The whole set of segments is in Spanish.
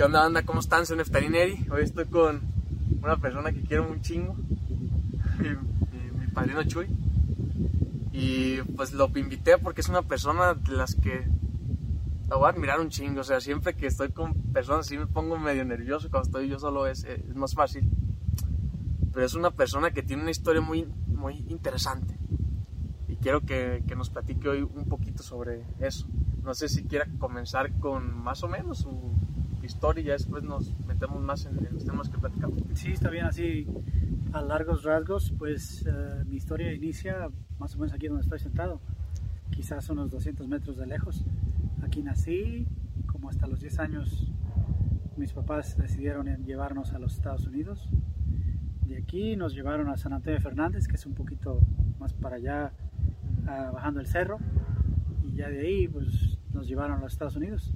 ¿Qué onda, banda? ¿Cómo están? Soy Neftalín Eri. Hoy estoy con una persona que quiero un chingo, mi, padrino Chuy. Y pues lo invité porque es una persona de las que la voy a admirar un chingo. O sea, siempre que estoy con personas así me pongo medio nervioso. Cuando estoy yo solo es, más fácil. Pero es una persona que tiene una historia muy, muy interesante. Y quiero que, nos platique hoy un poquito sobre eso. No sé si quiera comenzar con más o menos su historia y ya después nos metemos más en, en los temas que platicamos. Sí, está bien así a largos rasgos, pues eh, mi historia inicia más o menos aquí donde estoy sentado, quizás unos 200 metros de lejos. Aquí nací, como hasta los 10 años mis papás decidieron llevarnos a los Estados Unidos. De aquí nos llevaron a San Antonio de Fernández, que es un poquito más para allá, ah, bajando el cerro, y ya de ahí pues nos llevaron a los Estados Unidos.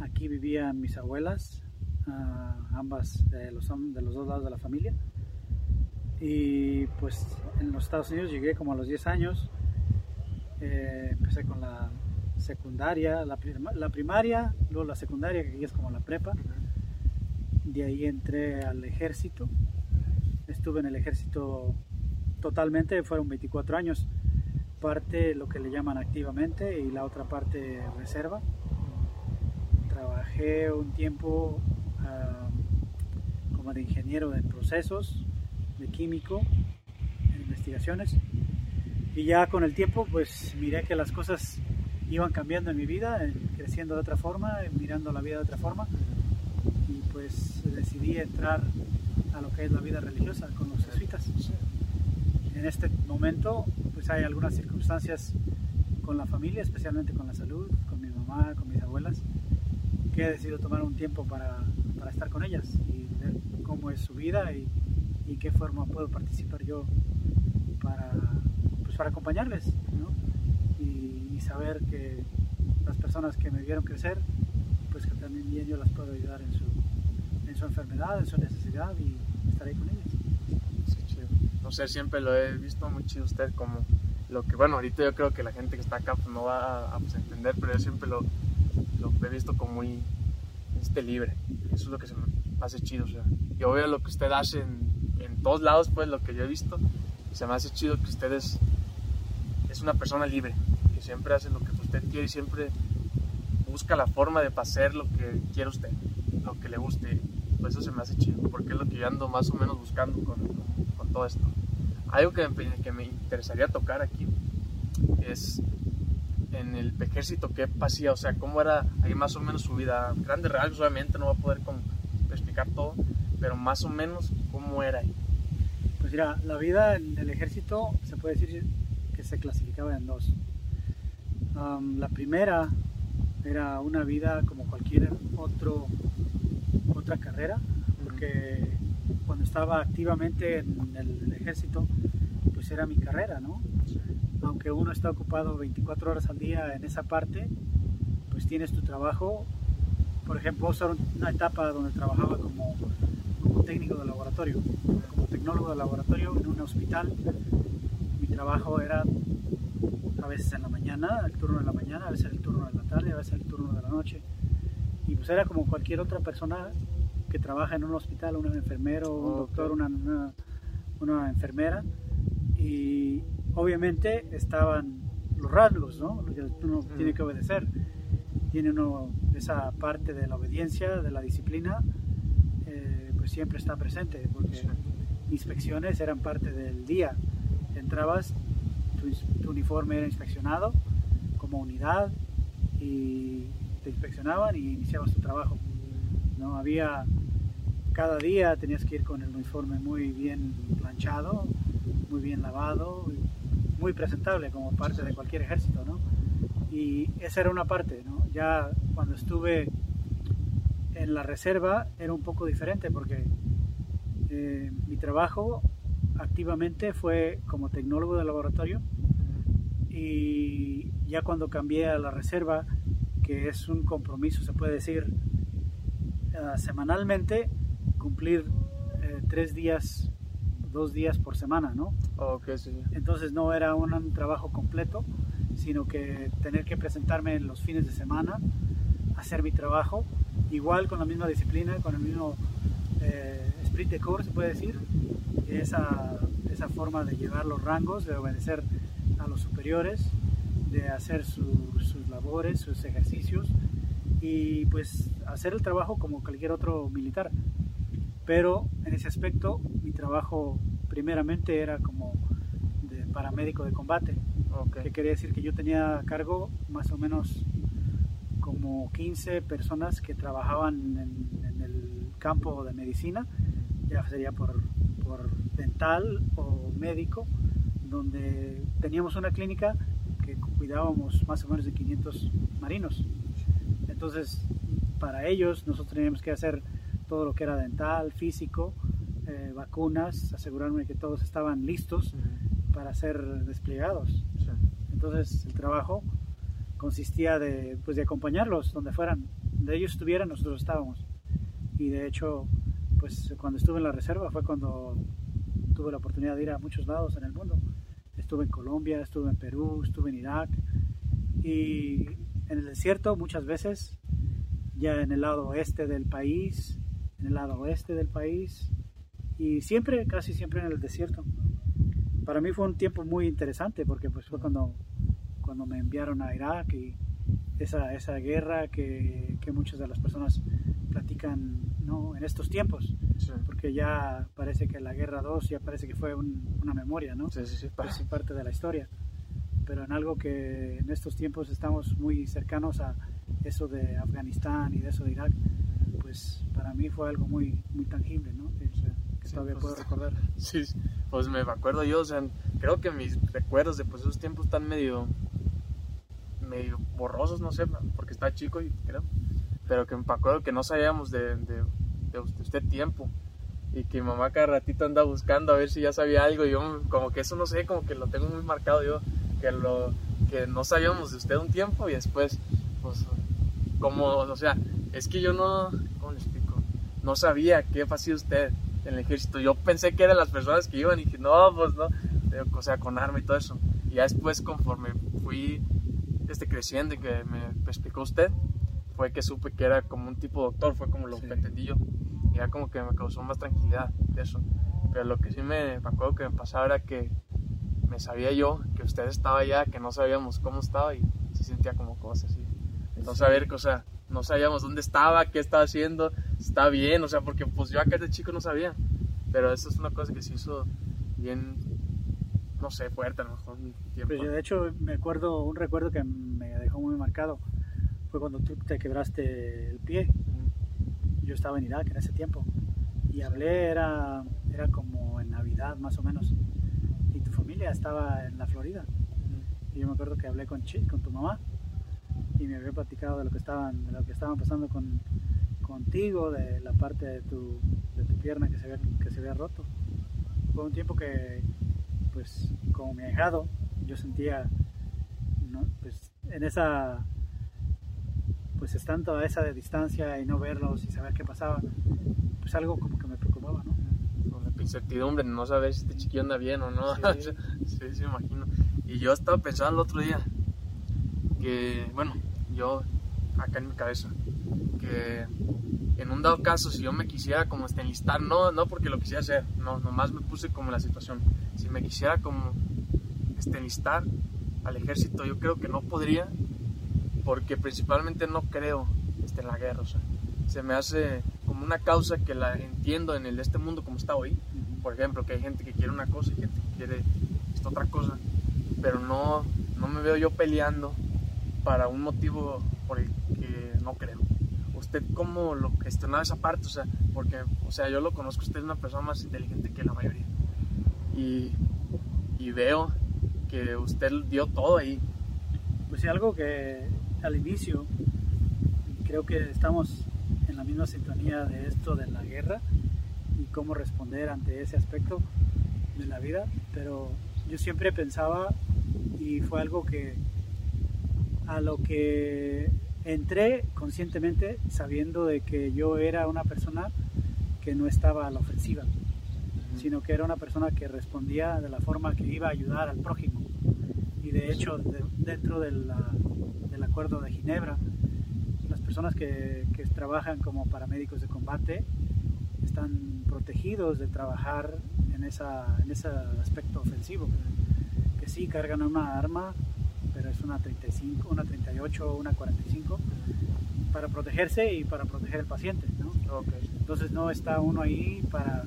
Aquí vivían mis abuelas, ah, ambas de los, de los dos lados de la familia. Y pues en los Estados Unidos llegué como a los 10 años. Eh, empecé con la secundaria, la, la primaria, luego la secundaria, que aquí es como la prepa. De ahí entré al ejército. Estuve en el ejército totalmente, fueron 24 años. Parte lo que le llaman activamente y la otra parte reserva. Trabajé un tiempo ah, como de ingeniero en procesos, de químico, en investigaciones. Y ya con el tiempo, pues miré que las cosas iban cambiando en mi vida, creciendo de otra forma, mirando la vida de otra forma. Y pues decidí entrar a lo que es la vida religiosa con los jesuitas. En este momento, pues hay algunas circunstancias con la familia, especialmente con la salud, con mi mamá, con mis abuelas, he decidido tomar un tiempo para, para estar con ellas y ver cómo es su vida y, y qué forma puedo participar yo para, pues para acompañarles ¿no? y, y saber que las personas que me vieron crecer, pues que también bien yo las puedo ayudar en su, en su enfermedad, en su necesidad y estar ahí con ellas. Sí, chido. No sé, siempre lo he visto muy chido usted como lo que, bueno, ahorita yo creo que la gente que está acá pues, no va a, a, pues, entender, pero yo siempre lo, he visto como muy este, libre. Eso es lo que se me hace chido. O sea, yo veo lo que usted hace en, en todos lados, pues lo que yo he visto, y se me hace chido que usted es, es una persona libre, que siempre hace lo que usted quiere y siempre busca la forma de hacer lo que quiere usted, lo que le guste. Pues eso se me hace chido, porque es lo que yo ando más o menos buscando con, con, con todo esto. Algo que me, que me interesaría tocar aquí es en el ejército qué pasía, o sea, cómo era ahí más o menos su vida. Grandes rasgos, obviamente, no va a poder como explicar todo, pero más o menos cómo era ahí. Pues mira, la vida en el ejército se puede decir que se clasificaba en dos. Um, la primera era una vida como cualquier otro, otra carrera, porque cuando estaba activamente en el ejército, pues era mi carrera, ¿no? Aunque uno está ocupado 24 horas al día en esa parte, pues tienes tu trabajo. Por ejemplo, una etapa donde trabajaba como, como técnico de laboratorio, como tecnólogo de laboratorio en un hospital. Mi trabajo era a veces en la mañana, el turno de la mañana, a veces el turno de la tarde, a veces el turno de la noche. Y pues era como cualquier otra persona que trabaja en un hospital, un enfermero, un Okay. doctor, una, una, una enfermera. Y obviamente estaban los rasgos, ¿no? Lo que uno Mm. tiene que obedecer. Tiene uno esa parte de la obediencia, de la disciplina, eh, pues siempre está presente, porque Sí. inspecciones eran parte del día. Entrabas, tu, tu uniforme era inspeccionado como unidad y te inspeccionaban y iniciabas tu trabajo. ¿no? Había, cada día tenías que ir con el uniforme muy bien planchado, muy bien lavado, muy presentable como parte de cualquier ejército. ¿no? Y esa era una parte. ¿no? Ya cuando estuve en la reserva era un poco diferente porque eh, mi trabajo activamente fue como tecnólogo de laboratorio y ya cuando cambié a la reserva, que es un compromiso, se puede decir, uh, semanalmente, cumplir eh, tres días, dos días por semana, ¿no? Ok, sí. Entonces no era un, un trabajo completo, sino que tener que presentarme en los fines de semana hacer mi trabajo, igual con la misma disciplina, con el mismo eh, esprit de corps, se puede decir, esa, esa forma de llevar los rangos, de obedecer a los superiores, de hacer sus labores, sus ejercicios y pues hacer el trabajo como cualquier otro militar. Pero en ese aspecto mi trabajo primeramente era como de paramédico de combate, que quería decir que yo tenía a cargo más o menos como 15 personas que trabajaban en, el campo de medicina, ya sería por, por dental o médico, donde teníamos una clínica que cuidábamos más o menos de 500 marinos. Entonces, para ellos nosotros teníamos que hacer todo lo que era dental, físico, eh, vacunas, asegurarme que todos estaban listos para ser desplegados. Entonces, el trabajo consistía de, pues, de acompañarlos donde fueran, donde ellos estuvieran, nosotros estábamos. Y de hecho, pues cuando estuve en la reserva fue cuando tuve la oportunidad de ir a muchos lados en el mundo. Estuve en Colombia, estuve en Perú, estuve en Irak y en el desierto muchas veces, ya en el lado oeste del país, en el lado oeste del país y siempre, casi siempre en el desierto. Para mí fue un tiempo muy interesante porque pues fue cuando, cuando me enviaron a Irak y esa, esa guerra que, que muchas de las personas platican ¿no? en estos tiempos, porque ya parece que la Guerra 2 ya parece que fue una memoria, ¿no? Sí, sí, sí. Es parte de la historia, pero en algo que en estos tiempos estamos muy cercanos a eso de Afganistán y de eso de Irak, pues para mí fue algo muy, muy tangible, ¿no? Que, todavía pues, puedo recordar. Sí, pues me acuerdo yo, o sea, creo que mis recuerdos de pues, esos tiempos están medio medio borrosos, no sé, porque está chico y creo pero que me acuerdo que no sabíamos de, de, de, usted tiempo y que mi mamá cada ratito anda buscando a ver si ya sabía algo y yo como que eso no sé, como que lo tengo muy marcado yo, que, lo, que no sabíamos de usted un tiempo y después, pues, como, o sea, es que yo no, ¿cómo le explico? No sabía qué hacía usted en el ejército, yo pensé que eran las personas que iban y dije, no, pues no, o sea, con arma y todo eso. Y ya después, conforme fui este, creciendo y que me explicó usted, fue que supe que era como un tipo doctor, fue como lo que entendí yo. Y ya como que me causó más tranquilidad de eso. Pero lo que sí me, acuerdo que me pasaba era que me sabía yo que usted estaba allá, que no sabíamos cómo estaba y se sentía como cosas así. No saber, o sea, no sabíamos dónde estaba, qué estaba haciendo, está bien, o sea, porque pues yo acá de chico no sabía. Pero eso es una cosa que se hizo bien, no sé, fuerte a lo mejor tiempo. Pues yo de hecho me acuerdo, un recuerdo que me dejó muy marcado fue cuando tú te quebraste el pie. Yo estaba en Irak en ese tiempo y hablé, era, era como en Navidad más o menos. Y tu familia estaba en la Florida. Y yo me acuerdo que hablé con Chit, con tu mamá, y me había platicado de lo que estaban, de lo que estaban pasando con, contigo, de la parte de tu, de tu pierna que se, había, que se había roto. Fue un tiempo que, pues, como mi ahijado, yo sentía, ¿no? pues, en esa pues estando a esa de distancia y no verlos y saber qué pasaba, pues algo como que me preocupaba, ¿no? Con la incertidumbre, no saber si este chiquillo anda bien o no. Sí. sí, sí, me imagino. Y yo estaba pensando el otro día que, bueno, yo acá en mi cabeza, que en un dado caso, si yo me quisiera como este, enlistar, no, no porque lo quisiera hacer, no, nomás me puse como la situación. Si me quisiera como este, enlistar al ejército, yo creo que no podría porque principalmente no creo este, en la guerra. O sea, se me hace como una causa que la entiendo en el, este mundo como está hoy. Por ejemplo, que hay gente que quiere una cosa y gente que quiere esta otra cosa, pero no, no me veo yo peleando para un motivo por el no creo. ¿Usted cómo lo gestionaba esa parte? O sea, porque, o sea, yo lo conozco, usted es una persona más inteligente que la mayoría. Y, y veo que usted dio todo ahí. Pues sí, algo que al inicio, creo que estamos en la misma sintonía de esto de la guerra y cómo responder ante ese aspecto de la vida, pero yo siempre pensaba y fue algo que a lo que entré conscientemente sabiendo de que yo era una persona que no estaba a la ofensiva, sino que era una persona que respondía de la forma que iba a ayudar al prójimo. Y de hecho, dentro de la, del Acuerdo de Ginebra, personas que, que trabajan como paramédicos de combate están protegidos de trabajar en, esa, en ese aspecto ofensivo. Que sí cargan una arma, pero es una 35, una 38 o una 45 para protegerse y para proteger al paciente. ¿no? Entonces no está uno ahí para,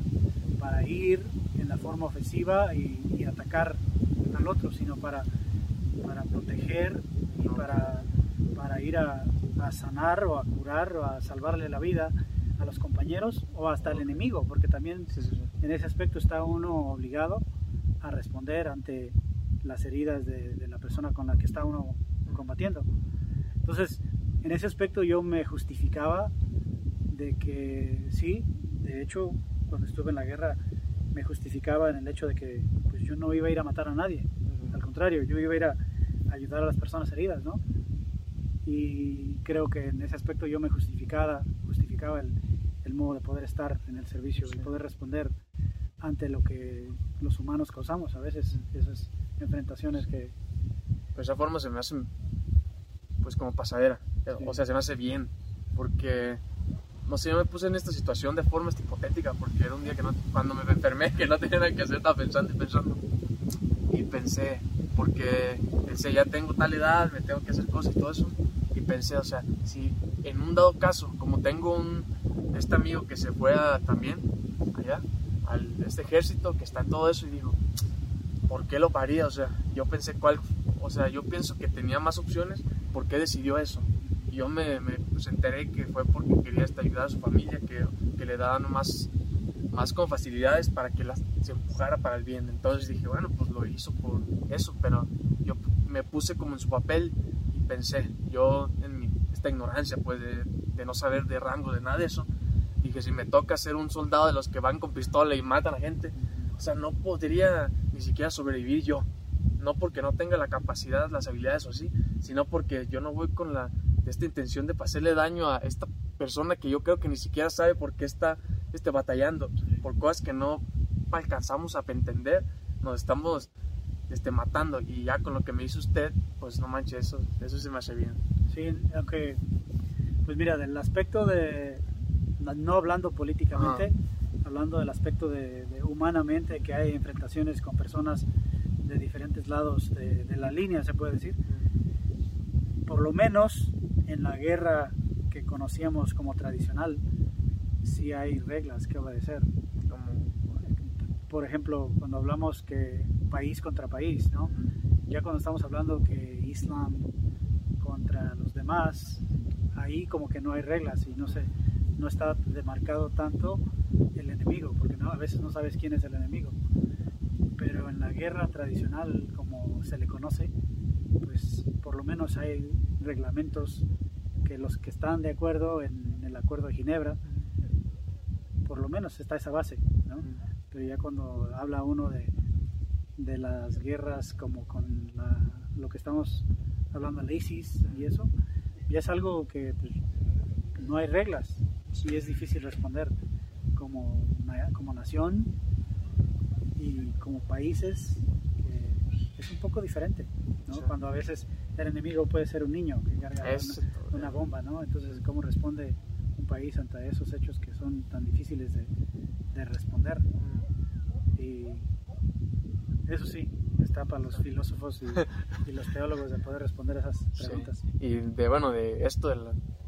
para ir en la forma ofensiva y, atacar al otro, sino para, para proteger y para, para ir a, a sanar o a curar o a salvarle la vida a los compañeros o hasta el enemigo, porque también en ese aspecto está uno obligado a responder ante las heridas de, la persona con la que está uno combatiendo. Entonces, en ese aspecto yo me justificaba de que sí, de hecho, cuando estuve en la guerra me justificaba en el hecho de que pues, yo no iba a ir a matar a nadie, al contrario, yo iba a ir a ayudar a las personas heridas, ¿no? Y creo que en ese aspecto yo me justificaba, justificaba el, el modo de poder estar en el servicio y poder responder ante lo que los humanos causamos. A veces, esas enfrentaciones que... Pues esa forma se me hace pues como pasadera, o sea, se me hace bien, porque no sé, yo me puse en esta situación de forma hipotética, porque era un día que no, cuando me enfermé, que no tenía nada que hacer, estaba pensando y pensando, y pensé, porque pensé, ya tengo tal edad, me tengo que hacer cosas y todo eso, y pensé, o sea, si en un dado caso, como tengo un, este amigo que se fue también allá, al este ejército, que está en todo eso, y digo, ¿por qué lo paría? O sea, yo pensé cuál, o sea, yo pienso que tenía más opciones, ¿por qué decidió eso? Yo me, me pues, enteré que fue porque quería ayudar a su familia, que, le daban más, más con facilidades para que la, se empujara para el bien. Entonces dije, bueno, pues lo hizo por eso, pero yo me puse como en su papel y pensé, yo en mi, esta ignorancia, pues de, de no saber de rango, de nada de eso, Dije, si me toca ser un soldado de los que van con pistola y matan a gente, o sea, no podría ni siquiera sobrevivir yo. No porque no tenga la capacidad, las habilidades o así, sino porque yo no voy con la, esta intención de pasarle daño a esta persona que yo creo que ni siquiera sabe por qué está este, batallando, por cosas que no alcanzamos a entender, nos estamos este, matando. Y ya con lo que me dice usted, pues no manches, eso, eso se me hace bien. Sí, aunque, pues mira, del aspecto de, no hablando políticamente, hablando del aspecto de, humanamente, que hay enfrentaciones con personas de diferentes lados de, la línea, se puede decir. Por lo menos en la guerra que conocíamos como tradicional, sí hay reglas que obedecer. por ejemplo, cuando hablamos que país contra país, ¿no? Ya cuando estamos hablando que Islam contra los demás, ahí como que no hay reglas y no sé, no está demarcado tanto el enemigo, porque no, a veces no sabes quién es el enemigo. Pero en la guerra tradicional, como se le conoce, pues por lo menos hay reglamentos que los que están de acuerdo en el acuerdo de Ginebra, por lo menos está esa base, ¿no? Pero ya cuando habla uno de, de las guerras como con lo que estamos hablando, el ISIS y eso, ya es algo que pues, no hay reglas, y es difícil responder como, como nación y como países. es un poco diferente, ¿no? Cuando a veces el enemigo puede ser un niño que carga una, bomba, ¿no? Entonces, ¿cómo responde un país ante esos hechos que son tan difíciles de, de responder? Y eso sí, está para los filósofos y, los teólogos de poder responder esas preguntas. Y de bueno, de esto de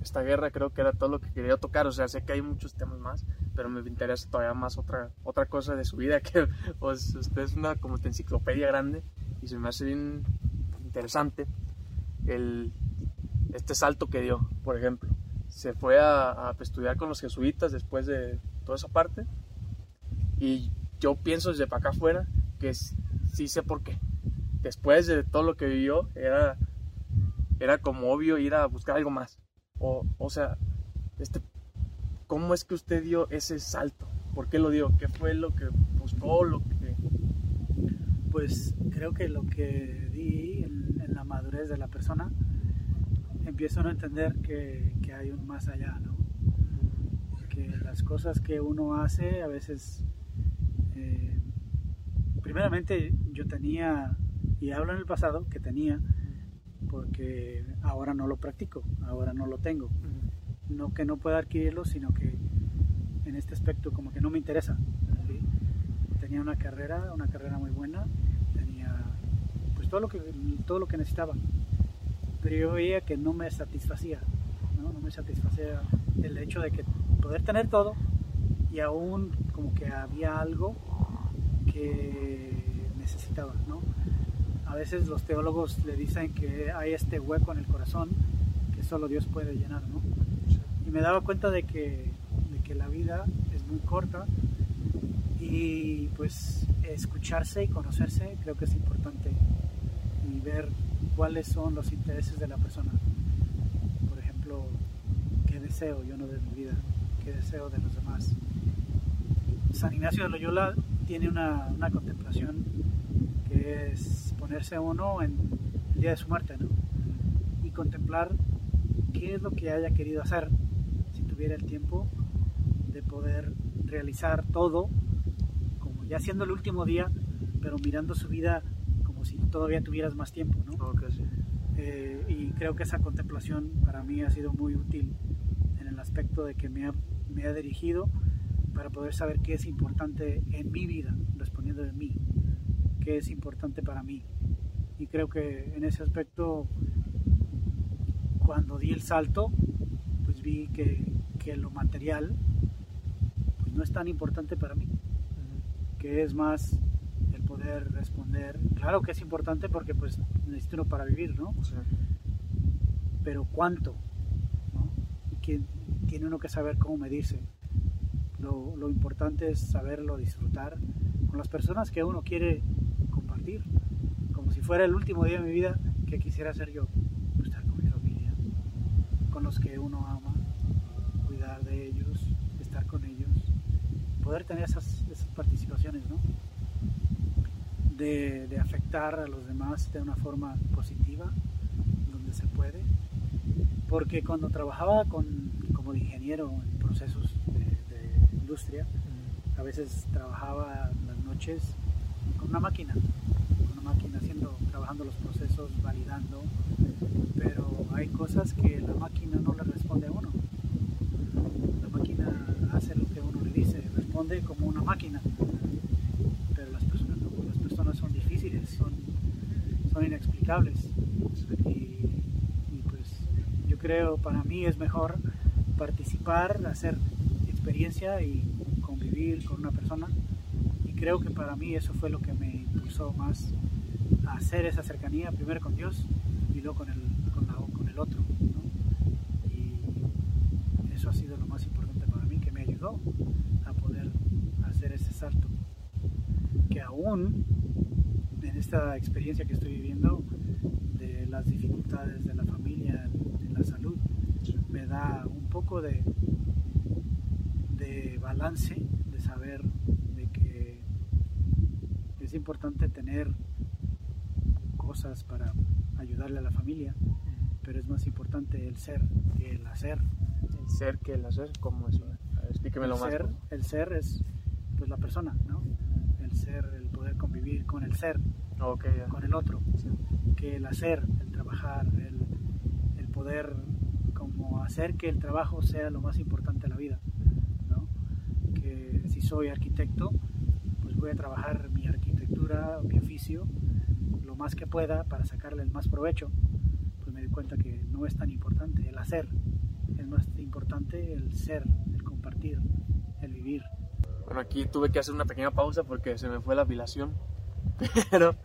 esta guerra creo que era todo lo que quería tocar, o sea, sé que hay muchos temas más, pero me interesa todavía más otra otra cosa de su vida que pues usted es una como enciclopedia grande y se me hace bien interesante el este salto que dio, por ejemplo. Se fue a, a estudiar con los jesuitas después de toda esa parte y yo pienso desde para acá afuera que sí sé por qué. Después de todo lo que vivió, era, era como obvio ir a buscar algo más. O, o sea, este, ¿cómo es que usted dio ese salto? ¿Por qué lo dio? ¿Qué fue lo que buscó? Lo que... Pues creo que lo que di en, en la madurez de la persona, empiezo a entender que, que, hay un más allá, ¿no? Que las cosas que uno hace a veces eh, primeramente yo tenía, y hablo en el pasado, que tenía, porque ahora no lo practico, ahora no lo tengo. No que no pueda adquirirlo, sino que en este aspecto como que no me interesa. ¿sí? Tenía una carrera, una carrera muy buena, tenía pues todo lo que, todo lo que necesitaba, pero yo veía que no me satisfacía, ¿no? no me satisfacía el hecho de que poder tener todo y aún como que había algo que necesitaba, ¿no? A veces los teólogos le dicen que hay este hueco en el corazón que solo Dios puede llenar, ¿no? Y me daba cuenta de que, de que la vida es muy corta y pues escucharse y conocerse creo que es importante y ver cuáles son los intereses de la persona. Por ejemplo, qué deseo yo no de mi vida, qué deseo de los demás. San Ignacio de Loyola tiene una, una contemplación que es ponerse uno en el día de su muerte, ¿no? Y contemplar qué es lo que haya querido hacer tuviera el tiempo de poder realizar todo, como ya siendo el último día, pero mirando su vida como si todavía tuvieras más tiempo, ¿no? Okay, sí. Eh, y creo que esa contemplación para mí ha sido muy útil en el aspecto de que me ha, me ha dirigido para poder saber qué es importante en mi vida, respondiendo de mí, qué es importante para mí. Y creo que en ese aspecto, cuando di el salto, pues vi que, que lo material pues no es tan importante para mí, que es más el poder responder. Claro que es importante porque pues necesito uno para vivir, ¿no? Sí. Pero cuánto, ¿no? Y que tiene uno que saber cómo medirse. Lo, lo, importante es saberlo disfrutar con las personas que uno quiere compartir. Como si fuera el último día de mi vida que quisiera hacer yo. Pues, estar con mi familia, con los que uno ama, de ellos, estar con ellos, poder tener esas, esas participaciones, ¿no? De, de afectar a los demás de una forma positiva, donde se puede. Porque cuando trabajaba con, como ingeniero en procesos industria. A veces trabajaba las noches con una máquina, con una máquina haciendo, trabajando los procesos, validando, pero hay cosas que la máquina no le responde a uno. La máquina hace lo que uno le dice, como una máquina, pero las personas las personas son difíciles, son, inexplicables. Y, pues yo creo para mí es mejor participar, hacer experiencia y convivir con una persona. Y creo que para mí eso fue lo que me impulsó más a hacer esa cercanía, primero con Dios y luego con el, con la, con el otro. Y eso ha sido lo más importante para mí, que me ayudó a poder hacer ese salto. Que aún en esta experiencia que estoy viviendo de las dificultades de la familia, de la salud, me da un poco de, de balance, de saber de que es importante tener cosas para ayudarle a la familia, pero es más importante el ser que el hacer. El ser que el hacer, ¿cómo es? Explíquemelo el más. Ser, el ser es pues la persona, ¿no? El ser, el con el ser, okay, ya. con el otro, sí. que el hacer, el trabajar, el, el poder como hacer que el trabajo sea lo más importante de la vida soy arquitecto, pues voy a trabajar mi arquitectura, mi oficio, lo más que pueda para sacarle el más provecho. Pues me di cuenta que no es tan importante el hacer, es más importante el ser, el compartir, el vivir. Bueno, aquí tuve que hacer una pequeña pausa porque se me fue la apilación, pero...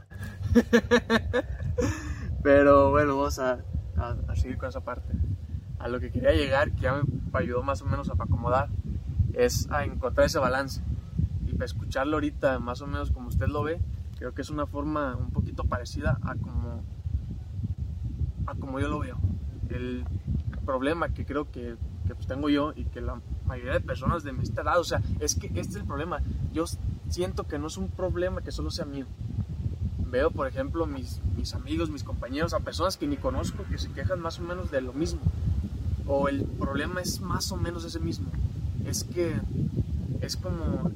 pero bueno, vamos a, a, a seguir con esa parte. A lo que quería llegar, que ya me ayudó más o menos a acomodar, es a encontrar ese balance. Y para escucharlo ahorita, más o menos como usted lo ve, creo que es una forma un poquito parecida a como, a como yo lo veo. El problema que creo que, que pues tengo yo y que la mayoría de personas de mi edad, o sea, es que este es el problema. Yo siento que no es un problema que solo sea mío. Veo, por ejemplo, mis, mis amigos, mis compañeros, a personas que ni conozco que se quejan más o menos de lo mismo. O el problema es más o menos ese mismo es que es como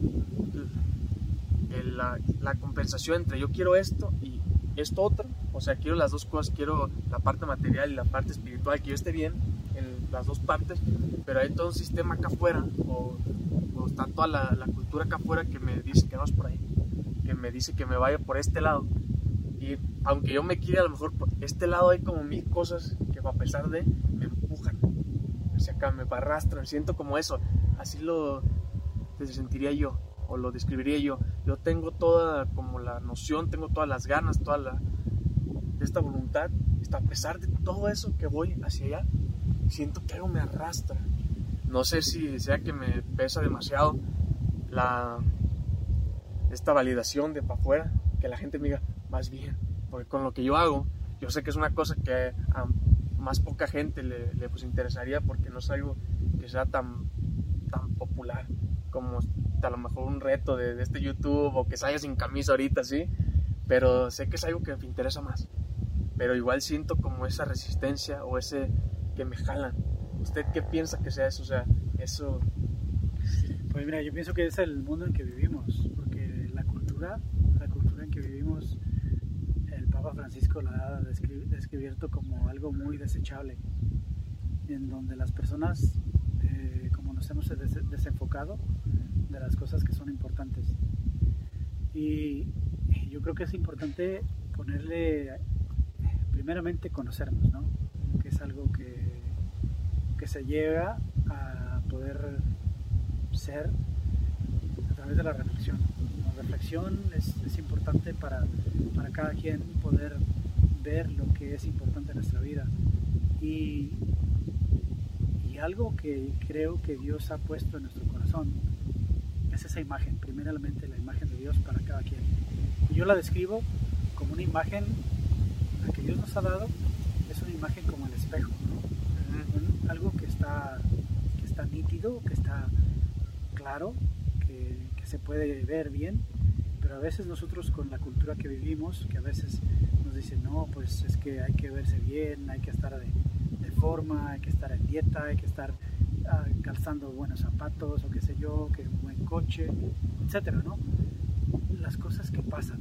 la, la, compensación entre yo quiero esto y esto otro. O sea, quiero las dos cosas, quiero la parte material y la parte espiritual, que yo esté bien en, las dos partes, pero hay todo un sistema acá afuera, o, o está toda la, cultura acá afuera que me dice que vas por ahí, que me dice que me vaya por este lado. Y aunque yo me quiera a lo mejor por este lado hay como mil cosas que a pesar de me empujan hacia acá, me arrastran, siento como eso, así lo sentiría yo o lo describiría yo. Yo tengo toda como la noción, tengo todas las ganas, toda esta voluntad, a pesar de todo eso que voy hacia allá, siento que algo me arrastra. No sé si sea que me pesa demasiado la esta validación de para afuera, que la gente me diga, más bien, porque con lo que yo hago, yo sé que es una cosa que a más poca gente le, pues, interesaría porque no es algo que sea tan, tan popular como a lo mejor un reto de, de este YouTube o que salga sin camisa ahorita, sí, pero sé que es algo que me interesa más. Pero igual siento como esa resistencia o ese que me jalan. ¿Usted qué piensa que sea eso? O sea, eso... Pues mira, yo pienso que es el mundo en que vivimos, porque la cultura, la cultura en que vivimos, el Papa Francisco la ha descubierto como algo muy desechable, en donde las personas, eh, como nos hemos desenfocado de las cosas que son importantes. Y yo creo que es importante ponerle, primeramente, conocernos, ¿no? Que es algo que se llega a poder ser a través de la reflexión. La reflexión es, importante para, para, cada quien poder ver lo que es importante en nuestra vida. Y, y algo que creo que Dios ha puesto en nuestro corazón es esa imagen, primeramente la imagen de Dios para cada quien. Y yo la describo como una imagen, la que Dios nos ha dado, es una imagen como el espejo, algo que está, que está nítido, que está claro, que, que se puede ver bien, pero a veces nosotros con la cultura que vivimos, que a veces nos dicen, no, pues es que hay que verse bien, hay que estar de, de forma, hay que estar en dieta, hay que estar uh, calzando buenos zapatos o qué sé yo, que un buen coche, etcétera, ¿no? Las cosas que pasan.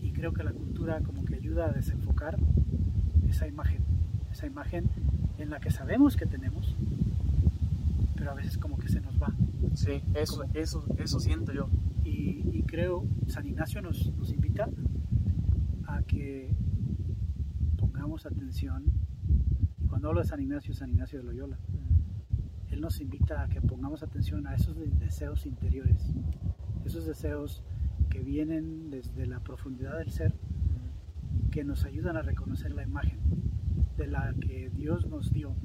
Y creo que la cultura como que ayuda a desenfocar esa imagen, esa imagen en la que sabemos que tenemos, pero a veces como que se nos va. Sí, eso, como, eso, eso siento yo. Y, y, creo, San Ignacio nos, nos invita a que pongamos atención. Y cuando hablo de San Ignacio, San Ignacio de Loyola. Él nos invita a que pongamos atención a esos deseos interiores, esos deseos que vienen desde la profundidad del ser, que nos ayudan a reconocer la imagen de la que Dios nos dio,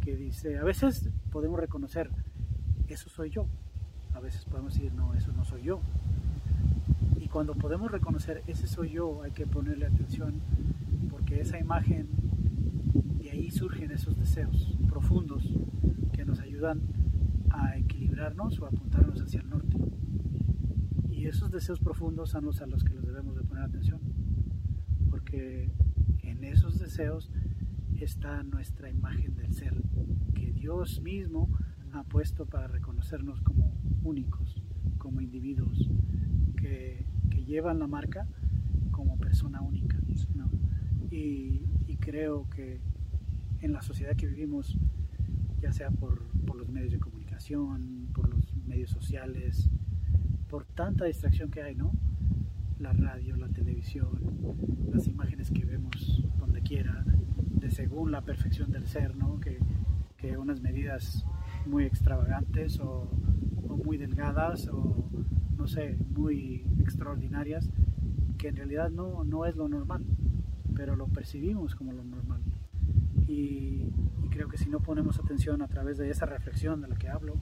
que dice, a veces podemos reconocer, eso soy yo, a veces podemos decir, no, eso no soy yo. Y cuando podemos reconocer, ese soy yo, hay que ponerle atención, porque esa imagen, de ahí surgen esos deseos profundos que nos ayudan a equilibrarnos o apuntarnos hacia el norte. Y esos deseos profundos son los a los que los debemos de poner atención, porque en esos deseos está nuestra imagen del ser, que Dios mismo ha puesto para reconocernos como únicos, como individuos, que, que llevan la marca como persona única. Y, y creo que en la sociedad que vivimos ya sea por, por, los medios de comunicación, por los medios sociales, por tanta distracción que hay, ¿no? La radio, la televisión, las imágenes que vemos donde quiera, según la perfección del ser, ¿no? Que, que unas medidas muy extravagantes o, o muy delgadas o, no sé, muy extraordinarias, que en realidad no, no es lo normal, pero lo percibimos como lo normal. Y, y, creo que si no ponemos atención a través de esa reflexión de la que hablo,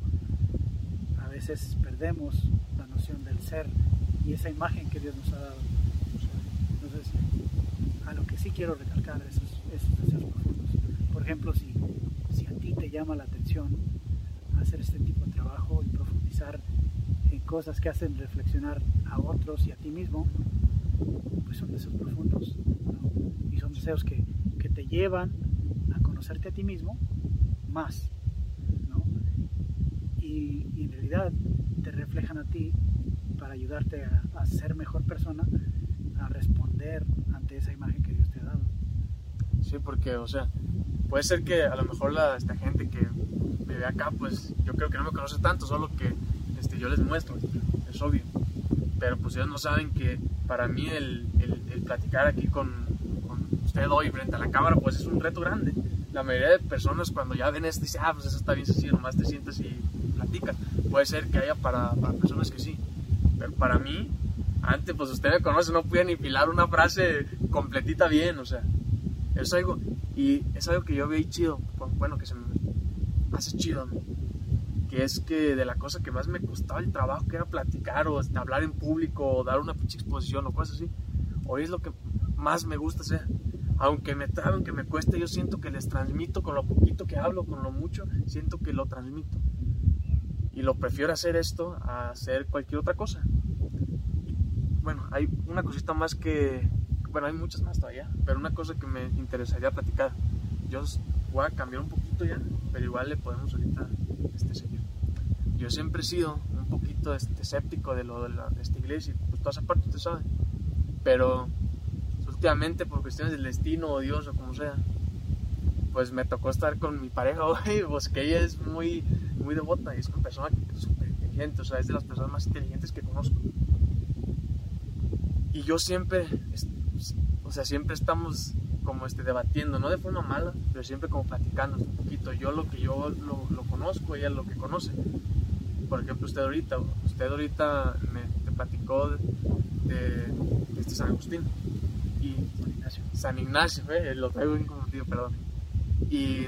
a veces perdemos la noción del ser y esa imagen que Dios nos ha dado. Entonces, a lo que sí quiero recalcar profundos. Por ejemplo, si, si a ti te llama la atención hacer este tipo de trabajo y profundizar en cosas que hacen reflexionar a otros y a ti mismo, pues son deseos profundos. Y son deseos que, que te llevan conocerte a ti mismo más. Y, en realidad te reflejan a ti para ayudarte a, a, ser mejor persona, a responder ante esa imagen que Dios. Sí, porque, o sea, puede ser que a lo mejor la, esta gente que me ve acá, pues yo creo que no me conoce tanto, solo que este, yo les muestro, es obvio. Pero pues ellos no saben que para mí el, el, platicar aquí con, con, usted hoy frente a la cámara, pues es un reto grande. La mayoría de personas cuando ya ven esto dicen, ah, pues eso está bien sencillo, nomás te sientes y platicas. Puede ser que haya para, para personas que sí, pero para mí, antes, pues usted me conoce, no podía ni pilar una frase completita bien, o sea, es algo, y es algo que yo veo chido, bueno, que se me hace chido que es que de la cosa que más me costaba el trabajo, que era platicar o hablar en público o dar una pinche exposición o cosas así, hoy es lo que más me gusta hacer. Aunque me trabe, aunque me cueste, yo siento que les transmito con lo poquito que hablo, con lo mucho, siento que lo transmito. Y lo prefiero hacer esto a hacer cualquier otra cosa. Bueno, hay una cosita más que, bueno, hay muchas más todavía, pero una cosa que me interesaría platicar. Yo voy a cambiar un poquito ya, pero igual le podemos ahorita este, seguir. Yo siempre he sido un poquito este, escéptico de lo de, esta iglesia, pues toda esa parte usted sabe. Pero últimamente por cuestiones del destino o Dios o como sea, pues me tocó estar con mi pareja hoy, pues que ella es muy, muy devota y es una persona súper inteligente, o sea, es de las personas más inteligentes que conozco. Y yo siempre, o sea, siempre estamos como este, debatiendo, no de forma mala, pero siempre como platicando un poquito. Yo lo que yo lo, lo conozco, ella lo que conoce. Por ejemplo, usted ahorita, usted ahorita me te platicó de, de, este San Agustín y San Ignacio, San Ignacio eh, lo traigo bien conocido, perdón. Y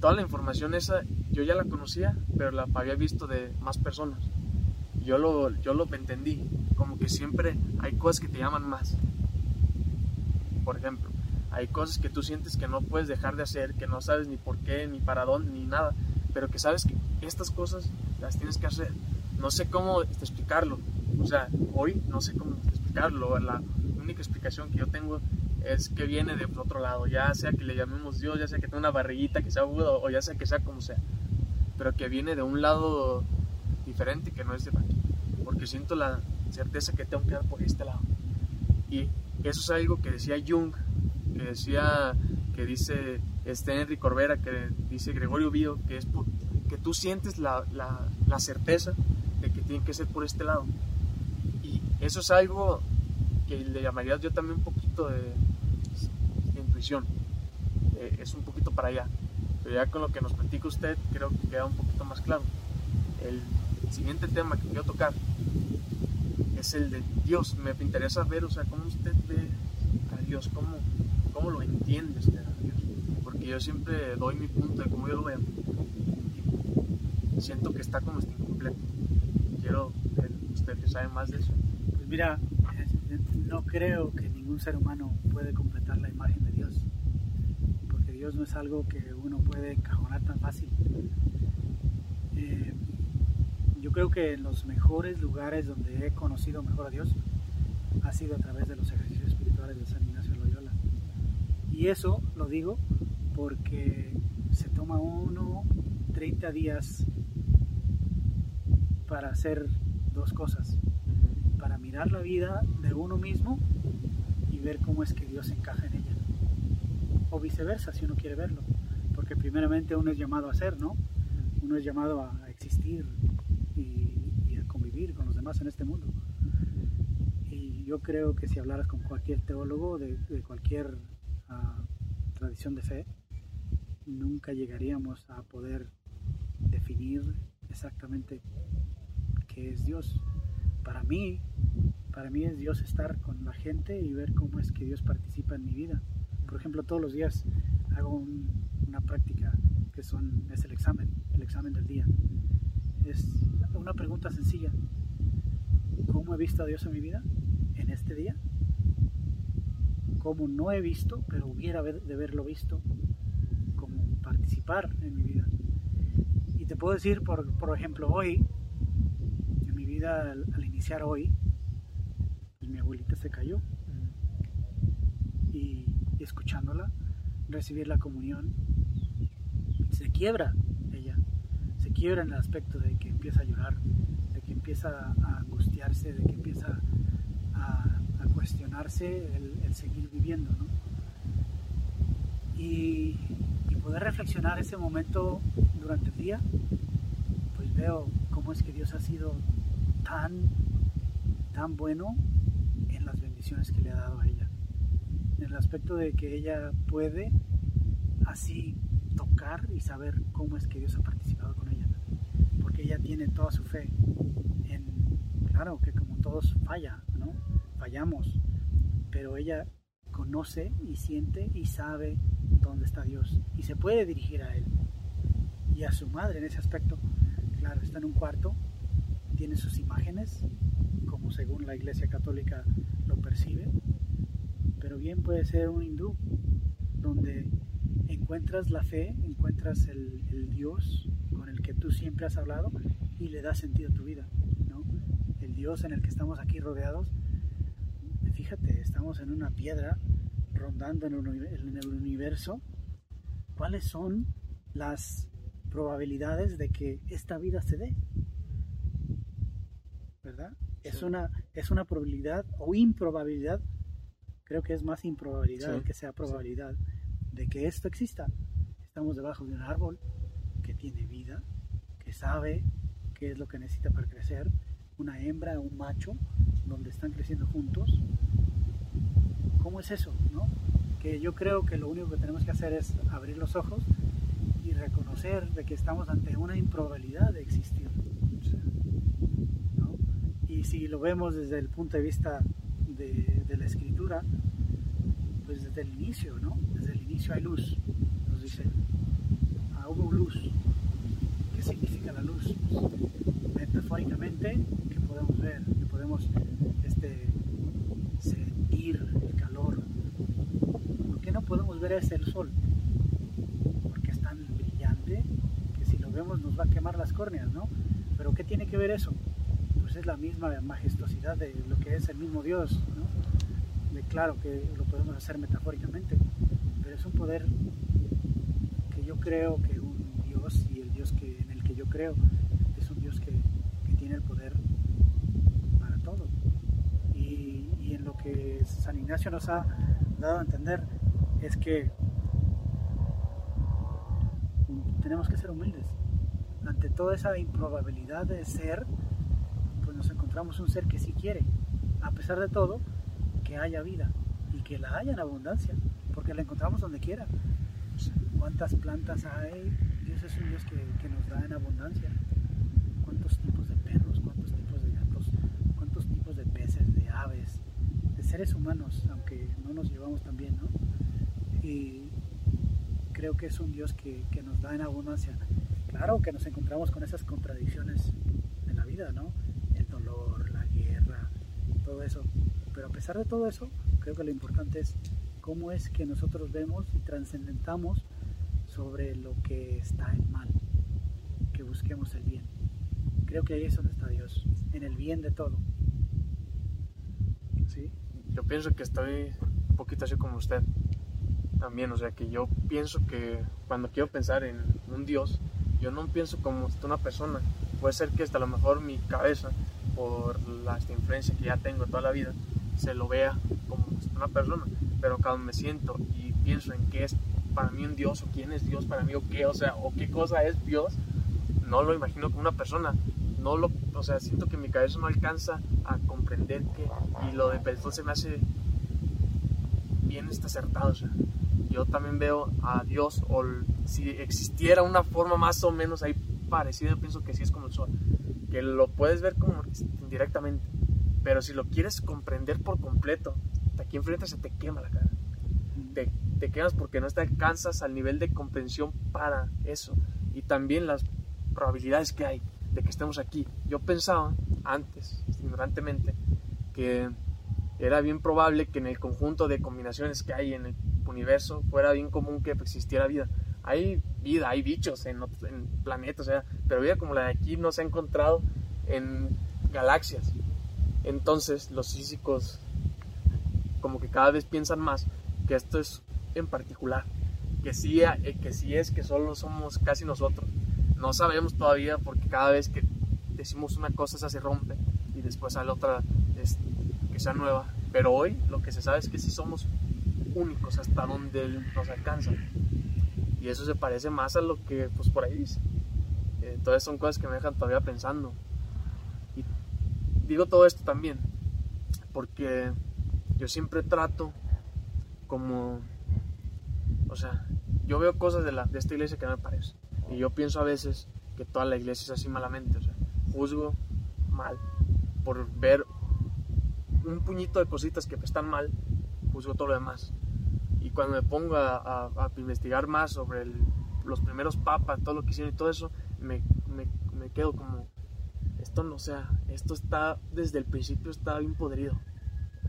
toda la información esa yo ya la conocía, pero la había visto de más personas. Yo lo, yo lo entendí, como que siempre hay cosas que te llaman más. Por ejemplo, hay cosas que tú sientes que no puedes dejar de hacer, que no sabes ni por qué, ni para dónde, ni nada, pero que sabes que estas cosas las tienes que hacer. No sé cómo explicarlo. O sea, hoy no sé cómo explicarlo. La única explicación que yo tengo es que viene de otro lado, ya sea que le llamemos Dios, ya sea que tenga una barriguita que sea aguda o ya sea que sea como sea, pero que viene de un lado diferente que no es de aquí, porque siento la certeza que tengo que dar por este lado. Y eso es algo que decía Jung, que decía, que dice este Henry Corbera, que dice Gregorio Bio, que es que tú sientes la, la, la, certeza de que tiene que ser por este lado. Y eso es algo que le llamaría yo también un poquito de, intuición. Eh, es un poquito para allá. Pero ya con lo que nos platica usted, creo que queda un poquito más claro. El siguiente tema que quiero tocar es el de Dios. Me interesa ver, o sea, cómo usted ve a Dios, cómo, cómo lo entiende usted a Dios. Porque yo siempre doy mi punto de cómo yo lo veo. Siento que está como está incompleto. Quiero usted que sabe más de eso. Pues mira, no creo que ningún ser humano puede completar la imagen de Dios. Porque Dios no es algo que uno puede encajonar tan fácil. Eh, creo que en los mejores lugares donde he conocido mejor a Dios ha sido a través de los ejercicios espirituales de San Ignacio Loyola. Y eso lo digo porque se toma uno 30 días para hacer dos cosas. Para mirar la vida de uno mismo y ver cómo es que Dios encaja en ella. O viceversa, si uno quiere verlo. Porque primeramente uno es llamado a ser, ¿no? Uno es llamado a existir, en este mundo. Y yo creo que si hablaras con cualquier teólogo de, cualquier ah, tradición de fe, nunca llegaríamos a poder definir exactamente qué es Dios. Para mí, para mí es Dios estar con la gente y ver cómo es que Dios participa en mi vida. Por ejemplo, todos los días hago una práctica que son, es el examen, el examen del día. Es una pregunta sencilla. ¿Cómo he visto a Dios en mi vida en este día? ¿Cómo no he visto, pero hubiera de haberlo visto? ¿Cómo participar en mi vida? Y te puedo decir, por, por ejemplo, hoy, en mi vida al, iniciar hoy, pues mi abuelita se cayó. Y, escuchándola, recibir la comunión, se quiebra quiebra en el aspecto de que empieza a llorar, empieza a angustiarse, de que empieza a, cuestionarse el, seguir viviendo. ¿no? Y, y poder reflexionar ese momento durante el día, pues veo cómo es que Dios ha sido tan, tan bueno en las bendiciones que le ha dado a ella. En el aspecto de que ella puede así tocar y saber cómo es que Dios ha participado con ella. Porque ella tiene toda su fe claro, que como todos falla, ¿no? Fallamos, pero ella conoce y siente y sabe dónde está Dios y se puede dirigir a Él. Y a su madre en ese aspecto, claro, está en un cuarto, tiene sus imágenes, como según la Iglesia Católica lo percibe, pero bien puede ser un hindú, donde encuentras la fe, encuentras el, Dios con el que tú siempre has hablado y le da sentido a tu vida. ¿no? El Dios en el que estamos aquí rodeados, fíjate, estamos en una piedra rondando en, en el universo. ¿Cuáles son las probabilidades de que esta vida se dé? ¿Verdad? Sí. Es, una, es una probabilidad o improbabilidad, creo que es más improbabilidad sí. que sea probabilidad. Sí de que esto exista. Estamos debajo de un árbol que tiene vida, que sabe qué es lo que necesita para crecer, una hembra, un macho, donde están creciendo juntos. ¿Cómo es eso? No? Que yo creo que lo único que tenemos que hacer es abrir los ojos y reconocer de que estamos ante una improbabilidad de existir. ¿no? Y si lo vemos desde el punto de vista de, de la escritura, pues desde el inicio, ¿no? Desde el inicio hay luz, nos dice, ah, hubo luz. ¿Qué significa la luz? Metafóricamente, que podemos ver, que podemos este, sentir el calor. ¿Por qué no podemos ver ese el sol? Porque es tan brillante que si lo vemos nos va a quemar las córneas, ¿no? Pero ¿qué tiene que ver eso? Pues es la misma majestuosidad de lo que es el mismo Dios, ¿no? claro que lo podemos hacer metafóricamente, pero es un poder que yo creo que un Dios y el Dios que, en el que yo creo es un Dios que, que tiene el poder para todo. Y, y, en lo que San Ignacio nos ha dado a entender es que tenemos que ser humildes. Ante toda esa improbabilidad de ser, pues nos encontramos un ser que sí quiere. A pesar de todo, que haya vida y que la haya en abundancia, porque la encontramos donde quiera. ¿Cuántas plantas hay? Dios es un Dios que, que nos da en abundancia. ¿Cuántos tipos de perros? ¿Cuántos tipos de gatos? ¿Cuántos tipos de peces, de aves, de seres humanos, aunque no nos llevamos tan bien, ¿no? Y creo que es un Dios que, que nos da en abundancia. Claro que nos encontramos con esas contradicciones de la vida, ¿no? El dolor, la guerra, todo eso pero a pesar de todo eso, creo que lo importante es cómo es que nosotros vemos y trascendentamos sobre lo que está en mal, que busquemos el bien. Creo que ahí es donde está Dios, en el bien de todo. Pienso que estoy un poquito así como usted también, o sea que yo pienso que cuando quiero pensar en un Dios, yo no pienso como una persona. Puede ser que hasta a lo mejor mi cabeza, por la influencia que ya tengo toda la vida, se lo vea como una persona, pero cuando me siento y pienso en qué es para mí un Dios o quién es Dios para mí o qué, o sea, o qué cosa es Dios, no lo imagino como una persona, no lo, o sea, siento que mi cabeza no alcanza a comprender que y lo de Belfort se me hace bien está acertado, o sea, yo también veo a Dios o si existiera una forma más o menos ahí parecida, pienso que sí es como el sol, que lo puedes ver como indirectamente pero si lo quieres comprender por completo, de aquí enfrente se te quema la cara. Te, te quemas porque no te alcanzas al nivel de comprensión para eso. Y también las probabilidades que hay de que estemos aquí. Yo pensaba antes, ignorantemente, que era bien probable que en el conjunto de combinaciones que hay en el universo fuera bien común que existiera vida. Hay vida, hay bichos en, planetas, pero vida como la de aquí no se ha encontrado en galaxias. Entonces los físicos como que cada vez piensan más que esto es en particular, que sí, eh, que sí es que solo somos casi nosotros. No sabemos todavía porque cada vez que decimos una cosa esa se rompe y después sale otra es, que sea nueva. Pero hoy lo que se sabe es que sí somos únicos hasta donde nos alcanza. Y eso se parece más a lo que pues por ahí dice. Entonces son cosas que me dejan todavía pensando. Y digo todo esto también porque yo siempre trato como, o sea, yo veo cosas de, la, de esta iglesia que no me parecen. Y yo pienso a veces que toda la iglesia es así malamente, o sea, juzgo mal por ver un puñito de cositas que están mal, juzgo todo lo demás. Y cuando me pongo a, investigar más sobre los primeros papas, todo lo que hicieron y todo eso, me, me, me quedo como, esto no, o sea, esto está, desde el principio está bien podrido.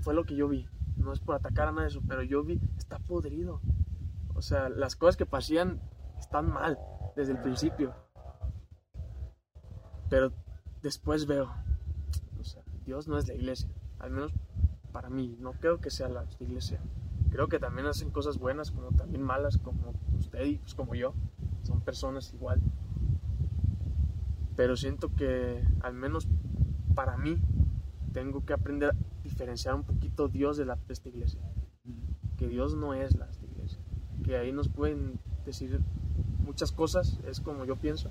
Fue lo que yo vi. No es por atacar a nada de eso, pero yo vi, está podrido. O sea, las cosas que pasían están mal desde el principio. Pero después veo, Dios no es la iglesia. Al menos para mí, no creo que sea la iglesia. Creo que también hacen cosas buenas como también malas, como usted y pues como yo. Son personas igual pero siento que al menos para mí tengo que aprender a diferenciar un poquito Dios de, la, de esta iglesia. Que Dios no es la iglesia. Que ahí nos pueden decir muchas cosas, es como yo pienso,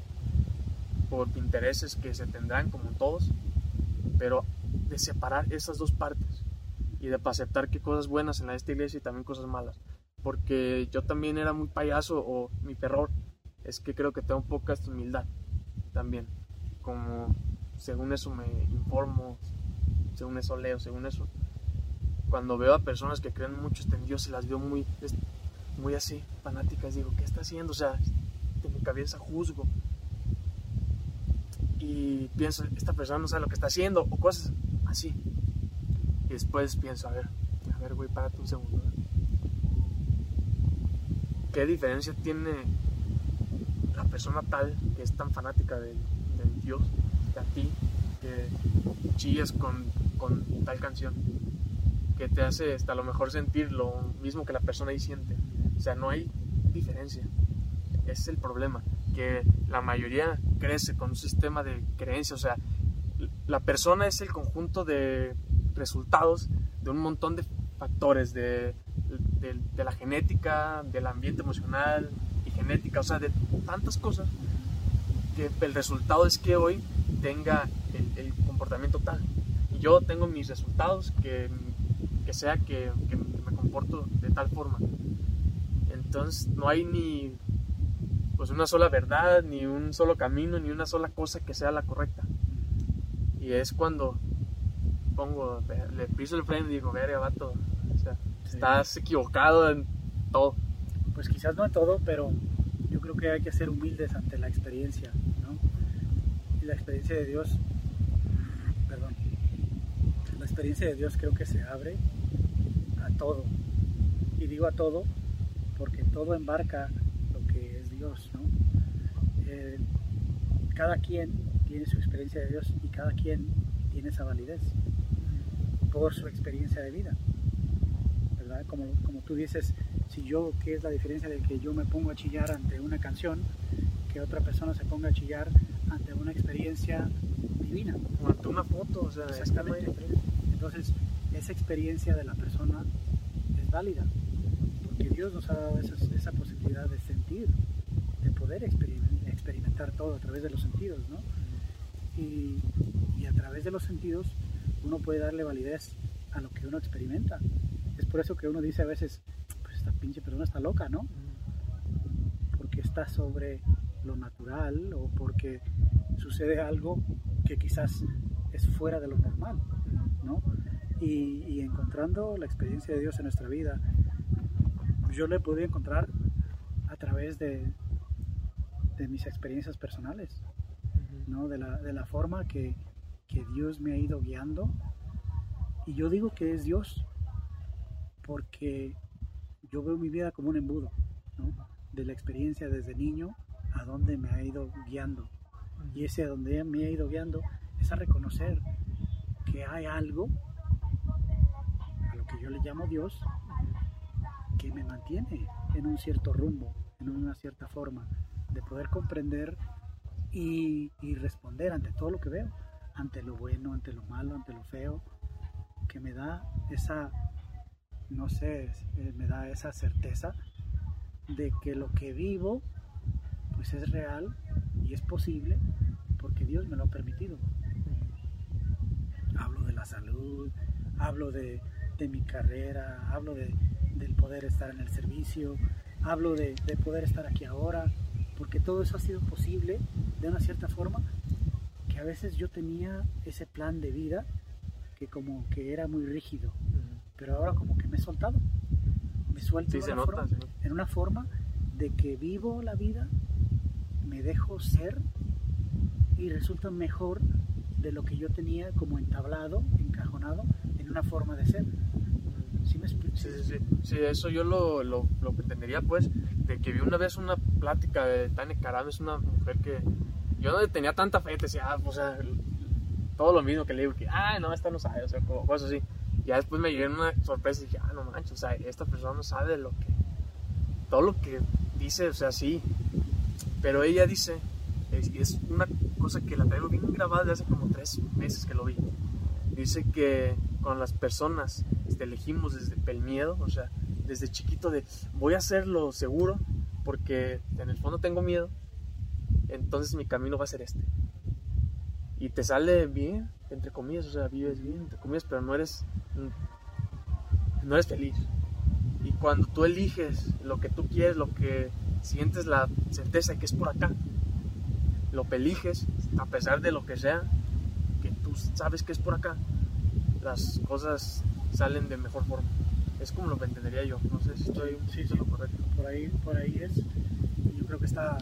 por intereses que se tendrán como todos, pero de separar esas dos partes y de aceptar que cosas buenas en esta iglesia y también cosas malas. Porque yo también era muy payaso o mi terror es que creo que tengo poca humildad también. Como según eso me informo, según eso leo, según eso. Cuando veo a personas que creen mucho en Dios y las veo muy, muy así, fanáticas, digo, ¿qué está haciendo? O sea, de mi cabeza juzgo. Y pienso, esta persona no sabe lo que está haciendo, o cosas así. Y después pienso, a ver, a ver, güey, párate un segundo. ¿Qué diferencia tiene la persona tal que es tan fanática de, Dios, de a ti, que chillas con, con, tal canción, que te hace hasta lo mejor sentir lo mismo que la persona ahí siente. O sea, no hay diferencia. Es el problema, que la mayoría crece con un sistema de creencias. O sea, la persona es el conjunto de resultados de un montón de factores, de, de, la genética, del ambiente emocional, genética, o sea, de tantas cosas, que el resultado es que hoy tenga el, comportamiento tal. Y yo tengo mis resultados que, que sea que, me comporto de tal forma. Entonces no hay ni pues una sola verdad, ni un solo camino, ni una sola cosa que sea la correcta. Y es cuando pongo, le piso el freno y digo, verga, vato, o sea, estás equivocado en todo. Pues quizás no en todo, pero yo creo que hay que ser humildes ante la experiencia, ¿no? Y la experiencia de Dios, perdón, la experiencia de Dios creo que se abre a todo. Y digo a todo porque todo embarca Dios, ¿no? Eh, cada quien tiene su experiencia de Dios y cada quien tiene esa validez por su experiencia de vida, ¿verdad? Como, como tú dices, si yo, ¿qué es la diferencia de que yo me pongo a chillar ante una canción, que otra persona se ponga a chillar ante una experiencia divina? O ante una foto, o sea, exactamente. Entonces, esa experiencia de la persona es válida, porque Dios nos ha dado esa, posibilidad de sentir, poder experimentar todo a través de los sentidos, ¿no? Y, y a través de los sentidos uno puede darle validez a lo que uno experimenta. Es por eso que uno dice a veces, esta pinche persona está loca, ¿no? Porque está sobre lo natural o porque sucede algo que quizás es fuera de lo normal, ¿no? Y, encontrando la experiencia de Dios en nuestra vida, yo le pude encontrar a través de, de mis experiencias personales, ¿no? De la, de la forma que, que Dios me ha ido guiando. Y yo digo que es Dios, porque yo veo mi vida como un embudo, de la experiencia desde niño a donde me ha ido guiando. Y ese a donde me ha ido guiando es a reconocer que hay algo, a lo que yo le llamo Dios, que me mantiene en un cierto rumbo, en una cierta forma, de poder comprender y, responder ante todo lo que veo, ante lo bueno, ante lo malo, ante lo feo, que me da esa no sé, eh, me da esa certeza de que lo que vivo pues es real y es posible porque Dios me lo ha permitido. Hablo de la salud, hablo de, mi carrera, hablo de, del poder estar en el servicio, hablo de poder estar aquí ahora, porque todo eso ha sido posible de una cierta forma que a veces yo tenía ese plan de vida que como que era muy rígido, pero ahora como que me he soltado. Me suelto en una forma de que vivo la vida, me dejo ser y resulta mejor de lo que yo tenía como entablado, encajonado en una forma de ser. ¿Sí, me sí, sí, sí. eso yo lo, lo, lo, pretendería, pues, de que vi una vez una plática de Tania Karam, es una mujer que yo no tenía tanta fe, decía, ah, o sea, todo lo mismo que le digo, que, ah, no, esta no sabe, o sea, cosas así. Ya después me llegué una sorpresa y dije, ah, no manches, o sea, esta persona no sabe lo que, todo lo que dice, o sea, sí, pero ella dice, y es una cosa que la traigo bien grabada desde hace como tres meses que lo vi. Dice que con las personas este, elegimos desde el miedo, o sea, desde chiquito de voy a hacerlo seguro porque en el fondo tengo miedo, entonces mi camino va a ser este. Y te sale bien, entre comillas, o sea, vives bien, entre comillas, pero no eres, no eres feliz. Y cuando tú eliges lo que tú quieres, lo que sientes la certeza de que es por acá, lo eliges, a pesar de lo que sea, que tú sabes que es por acá, las cosas salen de mejor forma. Es como lo entendería yo. No sé si estoy sí, sí, lo correcto. Por ahí, por ahí es. Yo creo que está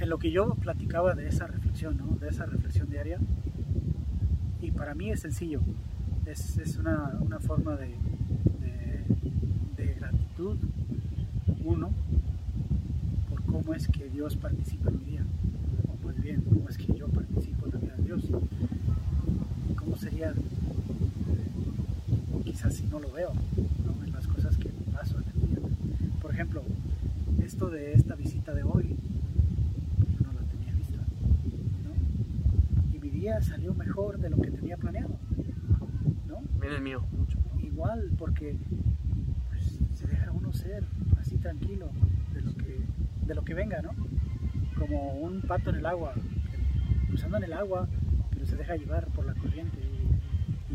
en lo que yo platicaba de esa reflexión, ¿no? de esa reflexión diaria. Y para mí es sencillo. Es, es una, una, forma de, de, gratitud, uno, por cómo es que Dios participa en mi vida bien cómo es que yo participo en la vida de Dios. ¿Cómo sería quizás si no lo veo en las cosas que paso en el día? Por ejemplo, esto de esta visita de hoy, yo no la tenía vista. Y mi día salió mejor de lo que tenía planeado. ¿no? Miren el mío, mucho. Igual, porque pues, se deja uno ser así tranquilo de lo que, de lo que venga, ¿no? como un pato en el agua, cruzando en el agua, pero se deja llevar por la corriente.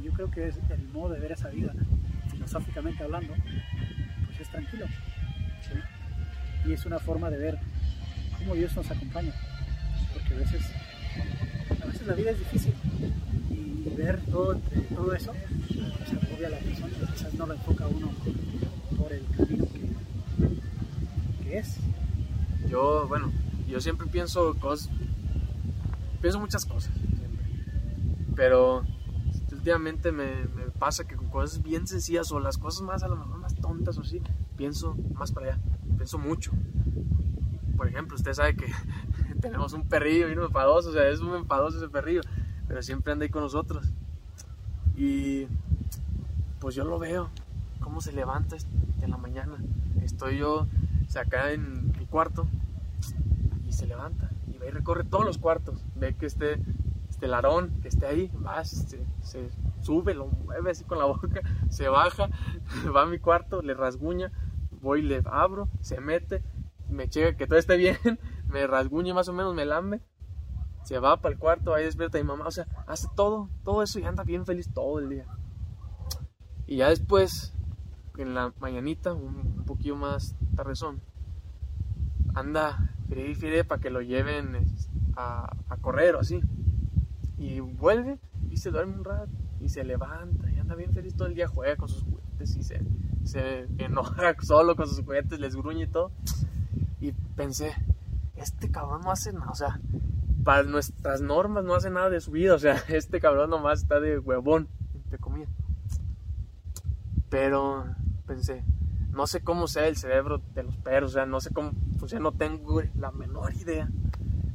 Yo creo que es el modo de ver esa vida, filosóficamente hablando, pues es tranquilo. Y es una forma de ver cómo Dios nos acompaña, porque a veces, a veces la vida es difícil y ver todo, todo eso se agobia a la persona, quizás no lo enfoca uno por el camino que, que es. Yo, bueno, yo siempre pienso cosas, pienso muchas cosas, pero últimamente me, pasa que con cosas bien sencillas o las cosas más a lo mejor más tontas o así, pienso más para allá, pienso mucho. Por ejemplo, usted sabe que tenemos un perrillo un enfadoso, o sea, es un enfadoso ese perrillo, pero siempre anda ahí con nosotros. Y pues yo lo veo, cómo se levanta en la mañana. Estoy yo acá en mi cuarto y se levanta y y recorre todos los cuartos. Ve que este, este larón que esté ahí, va, se, sube, lo mueve así con la boca, se baja, va a mi cuarto, le rasguña, voy, le abro, se mete, me checa que todo esté bien, me rasguña más o menos, me lambe, se va para el cuarto, ahí despierta mi mamá, o sea, hace todo, todo eso y anda bien feliz todo el día. Y ya después, en la mañanita, un, un más tardezón, anda Fire para que lo lleven a, a, correr o así. Y vuelve y se duerme un rato y se levanta y anda bien feliz todo el día, juega con sus juguetes y se, se enoja solo con sus juguetes, les gruñe y todo. Y pensé, este cabrón no hace nada, o sea, para nuestras normas no hace nada de su vida, o sea, este cabrón nomás está de huevón, entre comillas. Pero pensé, no sé cómo sea el cerebro de los perros, o sea, no sé cómo funciona, no tengo la menor idea.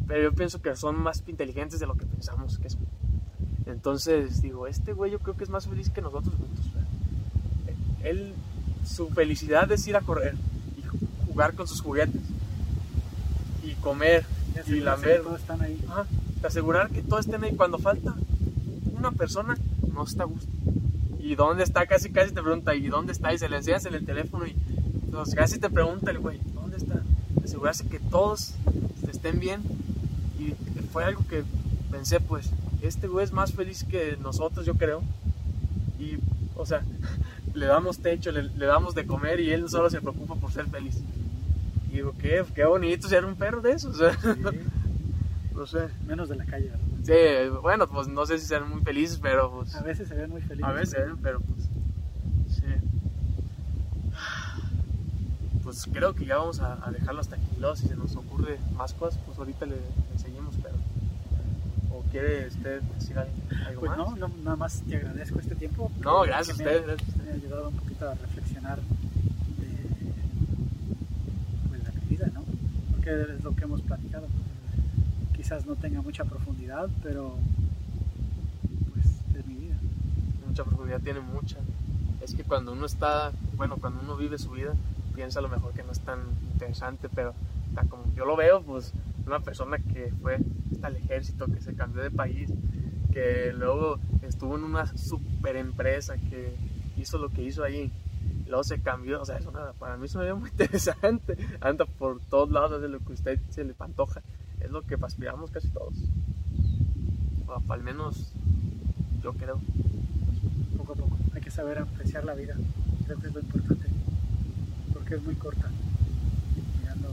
Pero yo pienso que son más inteligentes de lo que pensamos que son. Entonces digo, este güey yo creo que es más feliz que nosotros juntos. Él, su felicidad es ir a correr y jugar con sus juguetes y comer y, lamber. están ahí. asegurar que todos estén ahí. Cuando falta una persona, no está a gusto. ¿y dónde está? Casi, casi te pregunta, ¿y dónde está? Y se le enseñas en el teléfono y pues, casi te pregunta el güey, ¿dónde está? Asegurarse que todos estén bien. Fue algo que pensé, pues, este güey es más feliz que nosotros, yo creo. Y, o sea, le damos techo, le, damos de comer y él solo se preocupa por ser feliz. Y digo, qué, qué bonito ser un perro de esos. no sé. Menos de la calle, ¿verdad? Sí, bueno, pues no sé si sean muy felices, pero pues... A veces se ven muy felices. A veces pero pues... Sí. Pues creo que ya vamos a, dejarlo hasta aquí. Luego, si se nos ocurre más cosas, pues ahorita le. ¿O quiere usted decir algo pues más? No, no, nada más te agradezco este tiempo. No, gracias a usted. Me, ha ayudado un poquito a reflexionar de, pues, de mi vida, ¿no? Porque es lo que hemos platicado quizás no tenga mucha profundidad, pero pues es mi vida. Mucha profundidad tiene mucha. Es que cuando uno está, bueno, cuando uno vive su vida, piensa a lo mejor que no es tan interesante, pero como yo lo veo, pues una persona que fue el ejército, que se cambió de país, que luego estuvo en una super empresa, que hizo lo que hizo ahí, luego se cambió, o sea, eso nada, para mí es me muy interesante, anda por todos lados de lo que usted se le pantoja es lo que aspiramos casi todos. O al menos yo creo. Poco a poco. Hay que saber apreciar la vida. Creo que es lo importante. Porque es muy corta. Mirando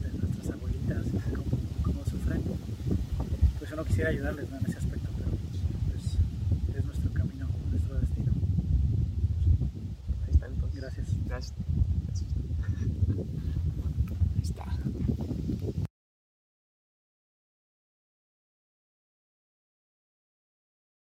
de, nuestras abuelitas, cómo, cómo, sufren. Pues yo no quisiera ayudarles, ¿no?